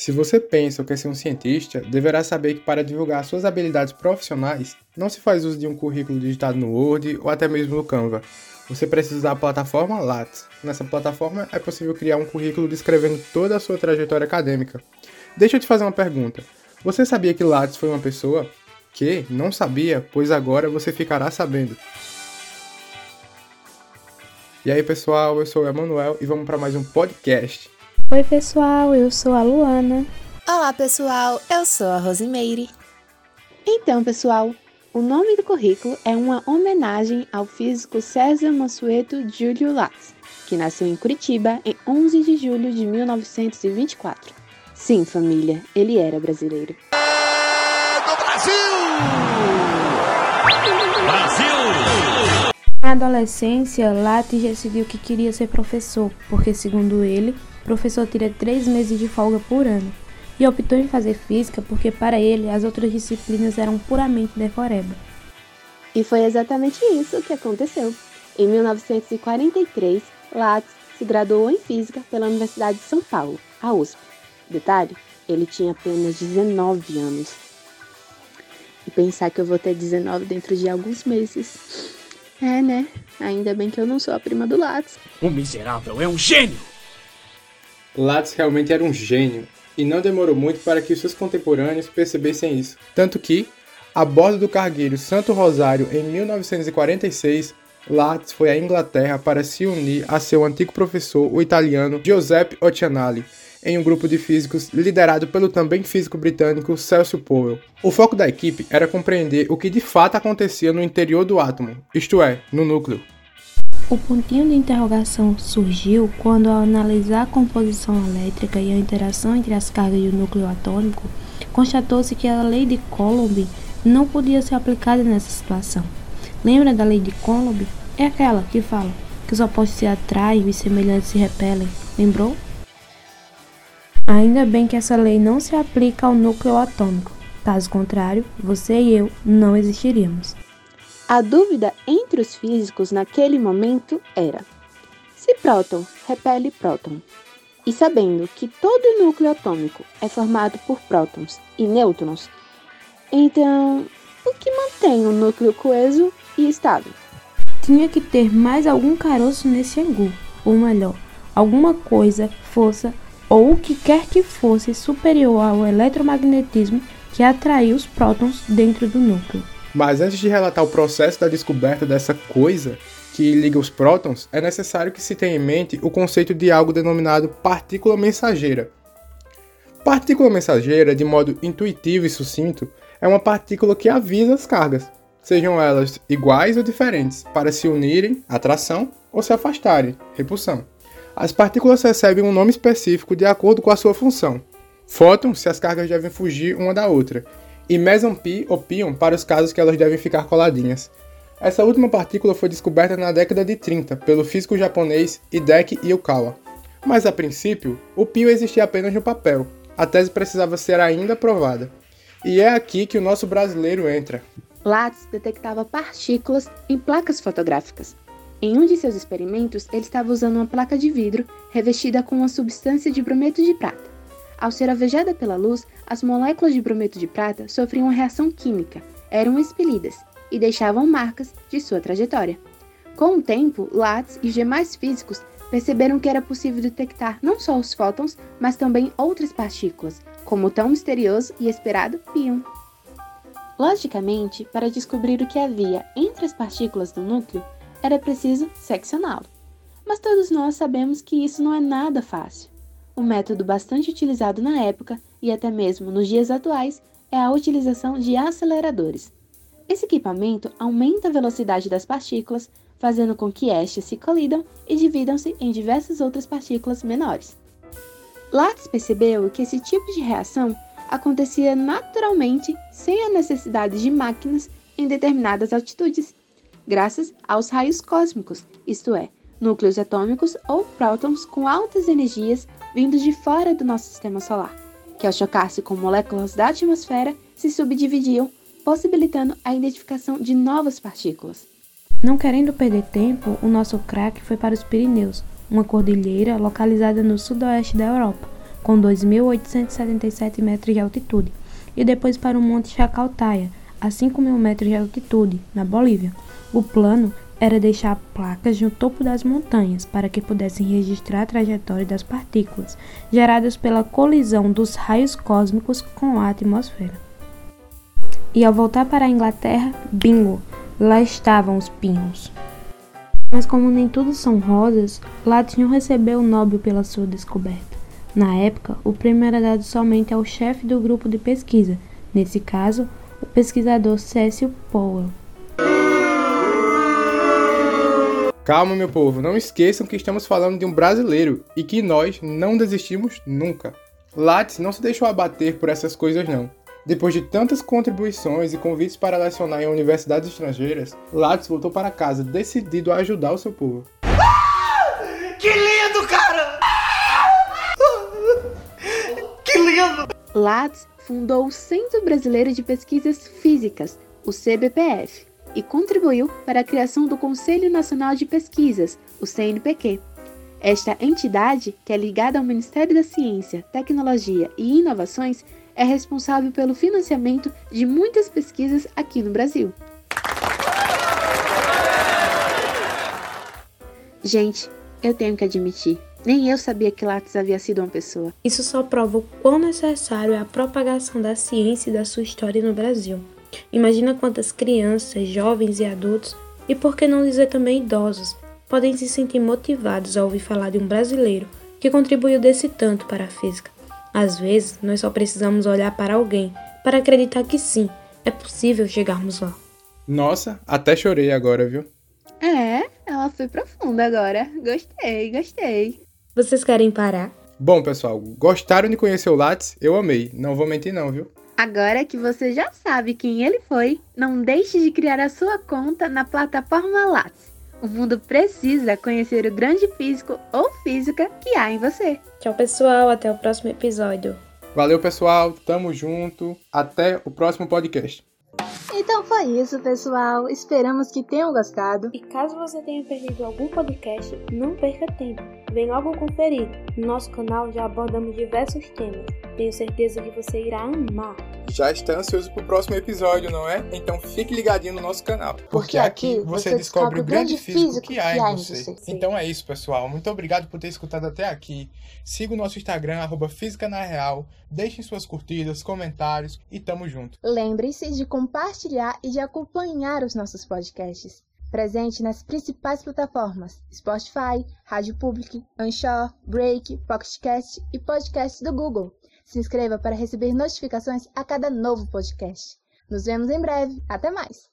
Se você pensa ou quer ser um cientista, deverá saber que para divulgar suas habilidades profissionais, não se faz uso de um currículo digitado no Word ou até mesmo no Canva. Você precisa usar a plataforma Lattes. Nessa plataforma é possível criar um currículo descrevendo toda a sua trajetória acadêmica. Deixa eu te fazer uma pergunta. Você sabia que Lattes foi uma pessoa? Que? Não sabia, pois agora você ficará sabendo. E aí, pessoal, eu sou o Emanuel e vamos para mais um podcast. Oi, pessoal, eu sou a Luana. Olá, pessoal, eu sou a Rosimeire. Então, pessoal, o nome do currículo é uma homenagem ao físico César Mansueto Júlio Latz, que nasceu em Curitiba em 11 de julho de 1924. Sim, família, ele era brasileiro. do Brasil! Brasil! Na adolescência, Lattes decidiu que queria ser professor, porque, segundo ele, professor tira três meses de folga por ano, e optou em fazer física porque, para ele, as outras disciplinas eram puramente decoreba. E foi exatamente isso que aconteceu. Em 1943, Lattes se graduou em física pela Universidade de São Paulo, a USP. Detalhe, ele tinha apenas 19 anos. E pensar que eu vou ter 19 dentro de alguns meses. É, né? Ainda bem que eu não sou a prima do Lattes. O miserável é um gênio! Lattes realmente era um gênio, e não demorou muito para que seus contemporâneos percebessem isso. Tanto que, a bordo do cargueiro Santo Rosário em 1946, Lattes foi à Inglaterra para se unir a seu antigo professor, o italiano Giuseppe Oceanali, em um grupo de físicos liderado pelo também físico britânico Celso Powell. O foco da equipe era compreender o que de fato acontecia no interior do átomo, isto é, no núcleo. O pontinho de interrogação surgiu quando, ao analisar a composição elétrica e a interação entre as cargas do núcleo atômico, constatou-se que a lei de Coulomb não podia ser aplicada nessa situação. Lembra da lei de Coulomb? É aquela que fala que os opostos se atraem e semelhantes se repelem. Lembrou? Ainda bem que essa lei não se aplica ao núcleo atômico. Caso contrário, você e eu não existiríamos. A dúvida entre os físicos naquele momento era: se próton repele próton, e sabendo que todo núcleo atômico é formado por prótons e nêutrons, então o que mantém o núcleo coeso e estável? Tinha que ter mais algum caroço nesse angu, ou melhor, alguma coisa, força ou o que quer que fosse superior ao eletromagnetismo que atraiu os prótons dentro do núcleo. Mas antes de relatar o processo da descoberta dessa coisa que liga os prótons, é necessário que se tenha em mente o conceito de algo denominado partícula mensageira. Partícula mensageira, de modo intuitivo e sucinto, é uma partícula que avisa as cargas, sejam elas iguais ou diferentes, para se unirem, atração, ou se afastarem, repulsão. As partículas recebem um nome específico de acordo com a sua função. Fóton, se as cargas devem fugir uma da outra, e meson pi ou pion para os casos que elas devem ficar coladinhas. Essa última partícula foi descoberta na década de 30 pelo físico japonês Hideki Yukawa. Mas a princípio, o pion existia apenas no papel. A tese precisava ser ainda provada. E é aqui que o nosso brasileiro entra. Lattes detectava partículas em placas fotográficas. Em um de seus experimentos, ele estava usando uma placa de vidro revestida com uma substância de brometo de prata. Ao ser alvejada pela luz, as moléculas de brometo de prata sofriam uma reação química, eram expelidas e deixavam marcas de sua trajetória. Com o tempo, Lattes e demais físicos perceberam que era possível detectar não só os fótons, mas também outras partículas, como o tão misterioso e esperado pion. Logicamente, para descobrir o que havia entre as partículas do núcleo, era preciso seccioná-lo. Mas todos nós sabemos que isso não é nada fácil. Um método bastante utilizado na época e até mesmo nos dias atuais é a utilização de aceleradores. Esse equipamento aumenta a velocidade das partículas, fazendo com que estas se colidam e dividam-se em diversas outras partículas menores. Lattes percebeu que esse tipo de reação acontecia naturalmente sem a necessidade de máquinas em determinadas altitudes, graças aos raios cósmicos, isto é, núcleos atômicos ou prótons com altas energias vindos de fora do nosso sistema solar, que ao chocar-se com moléculas da atmosfera se subdividiam, possibilitando a identificação de novas partículas. Não querendo perder tempo, o nosso craque foi para os Pirineus, uma cordilheira localizada no sudoeste da Europa, com 2.877 metros de altitude, e depois para o Monte Chacaltaya, a 5 mil metros de altitude, na Bolívia. O plano era deixar placas no topo das montanhas para que pudessem registrar a trajetória das partículas geradas pela colisão dos raios cósmicos com a atmosfera. E ao voltar para a Inglaterra, bingo, lá estavam os pinhos. Mas como nem tudo são rosas, Lattes não recebeu o Nobel pela sua descoberta. Na época, o prêmio era dado somente ao chefe do grupo de pesquisa, nesse caso, o pesquisador Cecil Powell. Calma, meu povo, não esqueçam que estamos falando de um brasileiro e que nós não desistimos nunca. Lattes não se deixou abater por essas coisas não. Depois de tantas contribuições e convites para lecionar em universidades estrangeiras, Lattes voltou para casa decidido a ajudar o seu povo. Que lindo, cara! Que lindo! Lattes fundou o Centro Brasileiro de Pesquisas Físicas, o CBPF, e contribuiu para a criação do Conselho Nacional de Pesquisas, o CNPq. Esta entidade, que é ligada ao Ministério da Ciência, Tecnologia e Inovações, é responsável pelo financiamento de muitas pesquisas aqui no Brasil. Gente, eu tenho que admitir, nem eu sabia que Lattes havia sido uma pessoa. Isso só prova o quão necessário é a propagação da ciência e da sua história no Brasil. Imagina quantas crianças, jovens e adultos, e por que não dizer também idosos, podem se sentir motivados ao ouvir falar de um brasileiro que contribuiu desse tanto para a física. Às vezes, nós só precisamos olhar para alguém para acreditar que sim, é possível chegarmos lá. Nossa, até chorei agora, viu? É, ela foi profunda agora. Gostei, gostei. Vocês querem parar? Bom, pessoal, gostaram de conhecer o Lattes? Eu amei, não vou mentir não, viu? Agora que você já sabe quem ele foi, não deixe de criar a sua conta na plataforma Lattes. O mundo precisa conhecer o grande físico ou física que há em você. Tchau, pessoal. Até o próximo episódio. Valeu, pessoal. Tamo junto. Até o próximo podcast. Então foi isso, pessoal. Esperamos que tenham gostado. E caso você tenha perdido algum podcast, não perca tempo. Vem logo conferir. No nosso canal já abordamos diversos temas. Tenho certeza que você irá amar. Já está ansioso pro próximo episódio, não é? Então fique ligadinho no nosso canal. Porque, Porque aqui você você descobre o grande físico que há em você. você. Então é isso, pessoal. Muito obrigado por ter escutado até aqui. Siga o nosso Instagram, arroba Física na Real. Deixem suas curtidas, comentários e tamo junto. Lembre-se de compartilhar e de acompanhar os nossos podcasts. Presente nas principais plataformas Spotify, Rádio Public, Anchor, Break, Pocketcast e podcast do Google. Se inscreva para receber notificações a cada novo podcast. Nos vemos em breve. Até mais!